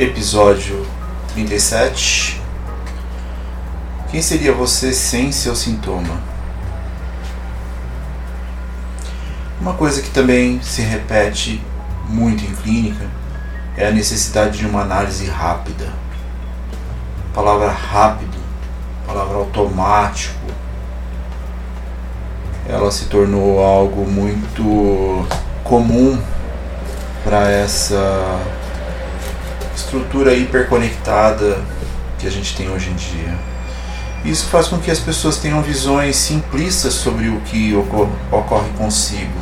Episódio 37 Quem seria você sem seu sintoma? Uma coisa que também se repete muito em clínica é a necessidade de uma análise rápida. A palavra rápido, palavra automático, ela se tornou algo muito comum para essa estrutura hiperconectada que a gente tem hoje em dia. Isso faz com que as pessoas tenham visões simplistas sobre o que ocorre consigo.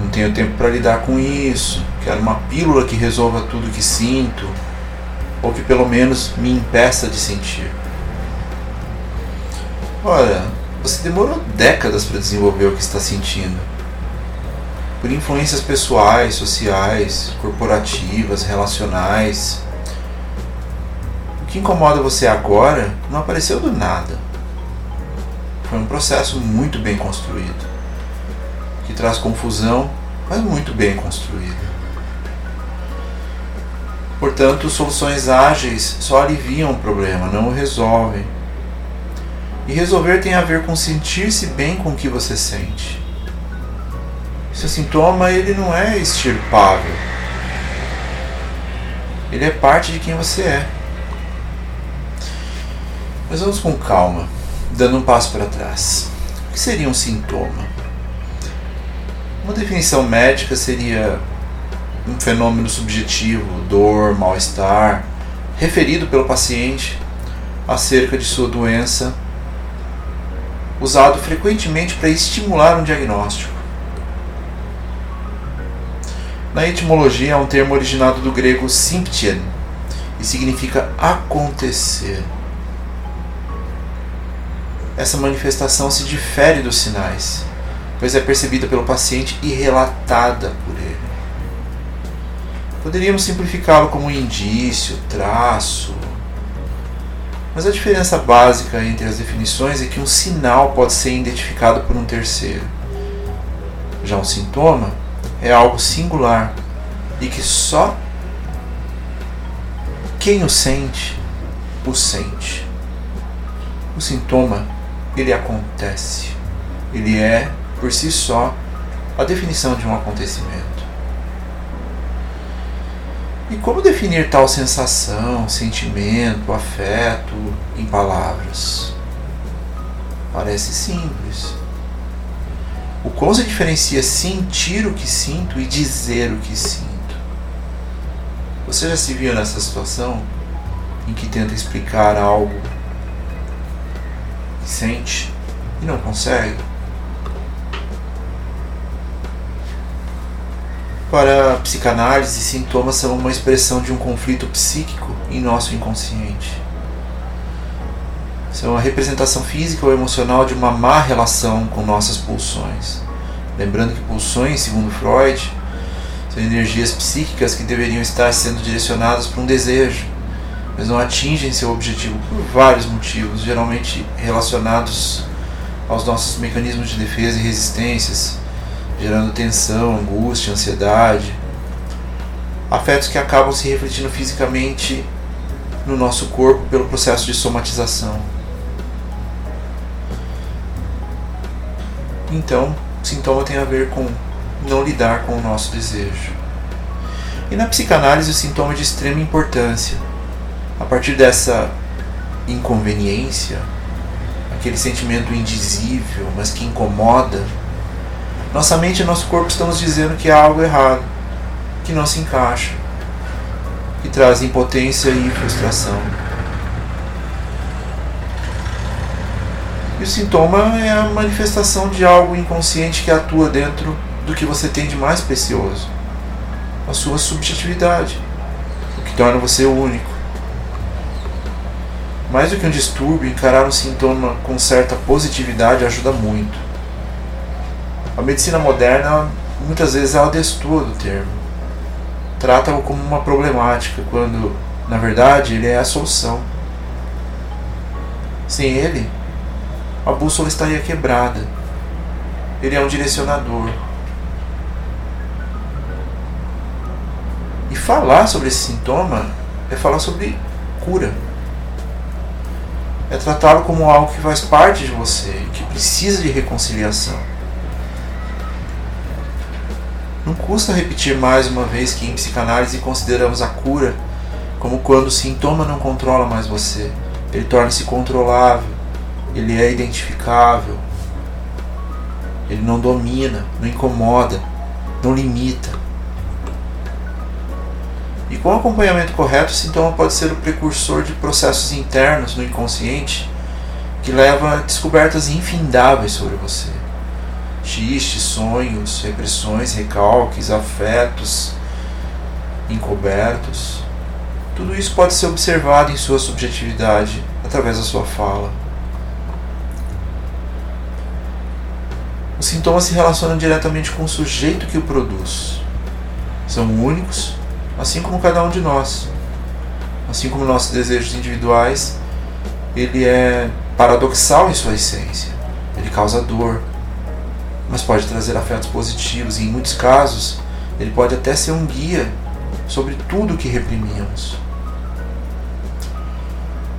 Não tenho tempo para lidar com isso. Quero uma pílula que resolva tudo que sinto, ou que pelo menos me impeça de sentir. Ora, você demorou décadas para desenvolver o que está sentindo por influências pessoais, sociais, corporativas, relacionais. O que incomoda você agora não apareceu do nada. Foi um processo muito bem construído, que traz confusão, mas muito bem construído. Portanto, soluções ágeis só aliviam o problema, não o resolvem. E resolver tem a ver com sentir-se bem com o que você sente. Seu sintoma ele não é extirpável. Ele é parte de quem você é. Mas vamos com calma, dando um passo para trás. O que seria um sintoma? Uma definição médica seria um fenômeno subjetivo, dor, mal-estar, referido pelo paciente acerca de sua doença, usado frequentemente para estimular um diagnóstico. Na etimologia é um termo originado do grego symptien e significa acontecer. Essa manifestação se difere dos sinais, pois é percebida pelo paciente e relatada por ele. Poderíamos simplificá-lo como indício, traço, mas a diferença básica entre as definições é que um sinal pode ser identificado por um terceiro. Já um sintoma é algo singular e que só quem o sente o sente. O sintoma ele acontece, ele é por si só a definição de um acontecimento. E como definir tal sensação, sentimento, afeto em palavras? Parece simples. O quão se diferencia sentir o que sinto e dizer o que sinto. Você já se viu nessa situação em que tenta explicar algo e sente e não consegue? Para a psicanálise, sintomas são uma expressão de um conflito psíquico em nosso inconsciente. São a representação física ou emocional de uma má relação com nossas pulsões. Lembrando que pulsões, segundo Freud, são energias psíquicas que deveriam estar sendo direcionadas para um desejo, mas não atingem seu objetivo por vários motivos, geralmente relacionados aos nossos mecanismos de defesa e resistências, gerando tensão, angústia, ansiedade, afetos que acabam se refletindo fisicamente no nosso corpo pelo processo de somatização. Então, sintoma tem a ver com não lidar com o nosso desejo. E na psicanálise, o sintoma é de extrema importância. A partir dessa inconveniência, aquele sentimento indizível, mas que incomoda, nossa mente e nosso corpo estamos dizendo que há algo errado, que não se encaixa, que traz impotência e frustração. E o sintoma é a manifestação de algo inconsciente que atua dentro do que você tem de mais precioso, a sua subjetividade, o que torna você único. Mais do que um distúrbio, encarar um sintoma com certa positividade ajuda muito. A medicina moderna muitas vezes ela destoa do termo. Trata-o como uma problemática, quando na verdade ele é a solução. Sem ele, a bússola estaria quebrada. Ele é um direcionador. E falar sobre esse sintoma é falar sobre cura. É tratá-lo como algo que faz parte de você que precisa de reconciliação. Não custa repetir mais uma vez que em psicanálise consideramos a cura como quando o sintoma não controla mais você, ele torna-se controlável, ele é identificável, ele não domina, não incomoda, não limita. E com o acompanhamento correto, o sintoma pode ser o precursor de processos internos no inconsciente que leva a descobertas infindáveis sobre você. Xistes, sonhos, repressões, recalques, afetos encobertos. Tudo isso pode ser observado em sua subjetividade através da sua fala. Sintomas se relacionam diretamente com o sujeito que o produz. São únicos, assim como cada um de nós. Assim como nossos desejos individuais, ele é paradoxal em sua essência. Ele causa dor, mas pode trazer afetos positivos e, em muitos casos, ele pode até ser um guia sobre tudo que reprimíamos.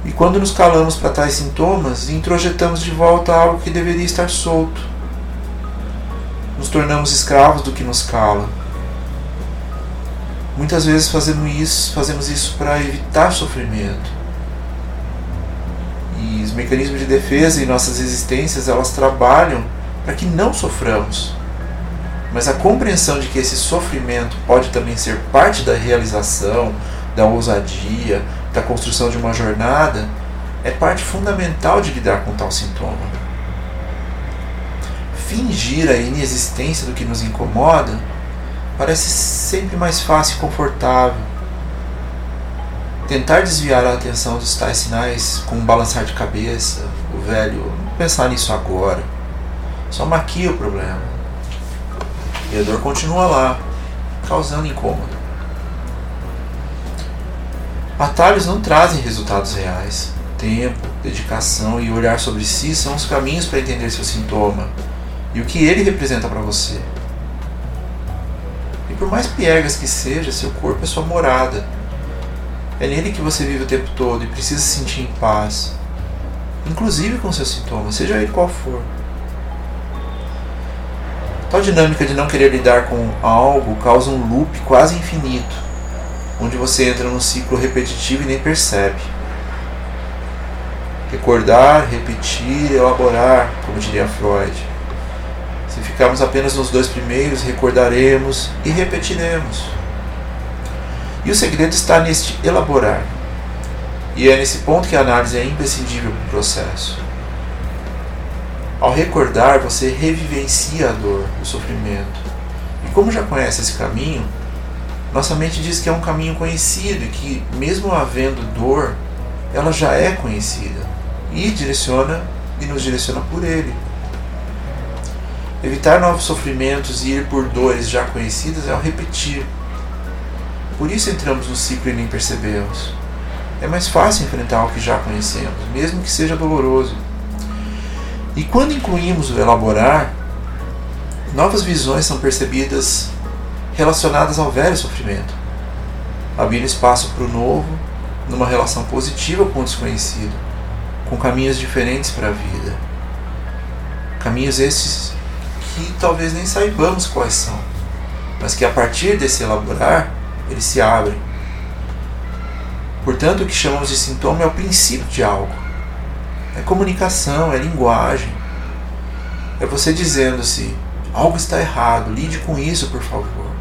E quando nos calamos para tais sintomas, introjetamos de volta algo que deveria estar solto nos tornamos escravos do que nos cala. Muitas vezes fazemos isso, fazemos isso para evitar sofrimento. E os mecanismos de defesa e nossas existências, elas trabalham para que não soframos. Mas a compreensão de que esse sofrimento pode também ser parte da realização, da ousadia, da construção de uma jornada, é parte fundamental de lidar com tal sintoma fingir a inexistência do que nos incomoda parece sempre mais fácil e confortável. Tentar desviar a atenção dos tais sinais com um balançar de cabeça, o velho, não pensar nisso agora, só maquia o problema. E a dor continua lá, causando incômodo. Atalhos não trazem resultados reais. Tempo, dedicação e olhar sobre si são os caminhos para entender seu sintoma e o que ele representa para você. E por mais piegas que seja, seu corpo é sua morada. É nele que você vive o tempo todo e precisa se sentir em paz, inclusive com seus sintomas, seja ele qual for. Tal dinâmica de não querer lidar com algo causa um loop quase infinito, onde você entra num ciclo repetitivo e nem percebe. Recordar, repetir, elaborar, como diria Freud. Ficarmos apenas nos dois primeiros, recordaremos e repetiremos. E o segredo está neste elaborar. E é nesse ponto que a análise é imprescindível para o processo. Ao recordar, você revivencia a dor, o sofrimento. E como já conhece esse caminho, nossa mente diz que é um caminho conhecido e que, mesmo havendo dor, ela já é conhecida e direciona e nos direciona por ele. Evitar novos sofrimentos e ir por dores já conhecidas é o repetir. Por isso entramos no ciclo e nem percebemos. É mais fácil enfrentar o que já conhecemos, mesmo que seja doloroso. E quando incluímos o elaborar, novas visões são percebidas relacionadas ao velho sofrimento, abrindo espaço para o novo, numa relação positiva com o desconhecido, com caminhos diferentes para a vida. Caminhos esses que talvez nem saibamos quais são, mas que a partir desse elaborar, eles se abrem. Portanto, o que chamamos de sintoma é o princípio de algo. É comunicação, é linguagem. É você dizendo-se: algo está errado, lide com isso, por favor.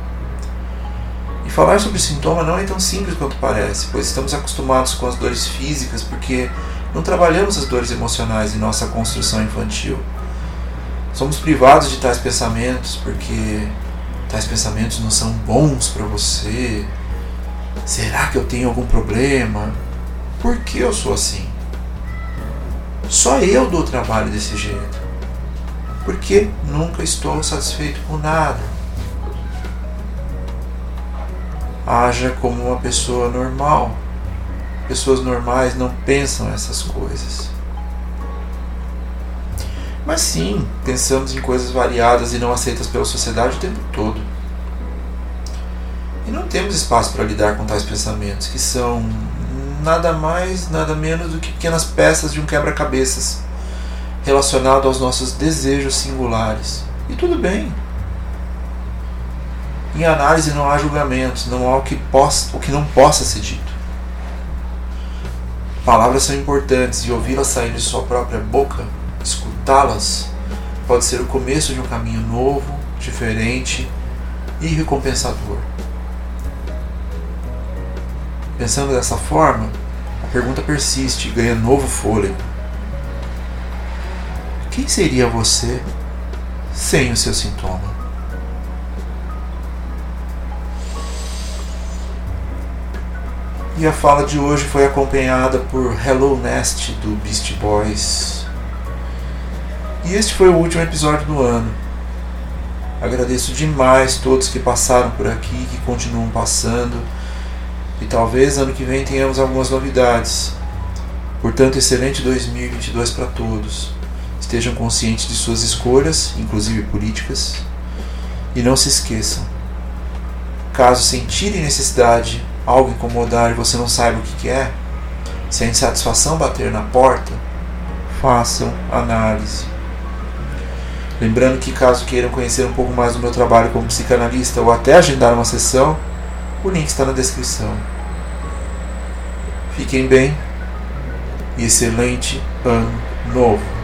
E falar sobre sintoma não é tão simples quanto parece, pois estamos acostumados com as dores físicas porque não trabalhamos as dores emocionais em nossa construção infantil. Somos privados de tais pensamentos porque tais pensamentos não são bons para você? Será que eu tenho algum problema? Por que eu sou assim? Só eu dou trabalho desse jeito. Porque nunca estou satisfeito com nada. Haja como uma pessoa normal. Pessoas normais não pensam essas coisas. Mas sim, pensamos em coisas variadas e não aceitas pela sociedade o tempo todo. E não temos espaço para lidar com tais pensamentos, que são nada mais, nada menos do que pequenas peças de um quebra-cabeças relacionado aos nossos desejos singulares. E tudo bem. Em análise não há julgamentos, não há o que, possa, o que não possa ser dito. Palavras são importantes e ouvi-las sair de sua própria boca escutá-las pode ser o começo de um caminho novo, diferente e recompensador. Pensando dessa forma, a pergunta persiste e ganha novo fôlego. Quem seria você sem o seu sintoma? E a fala de hoje foi acompanhada por Hello Nest do Beast Boys, e este foi o último episódio do ano. Agradeço demais todos que passaram por aqui, que continuam passando. E talvez ano que vem tenhamos algumas novidades. Portanto, excelente 2022 para todos. Estejam conscientes de suas escolhas, inclusive políticas. E não se esqueçam: caso sentirem necessidade, algo incomodar e você não saiba o que é, se a insatisfação bater na porta, façam análise. Lembrando que caso queiram conhecer um pouco mais do meu trabalho como psicanalista ou até agendar uma sessão, o link está na descrição. Fiquem bem e excelente ano novo!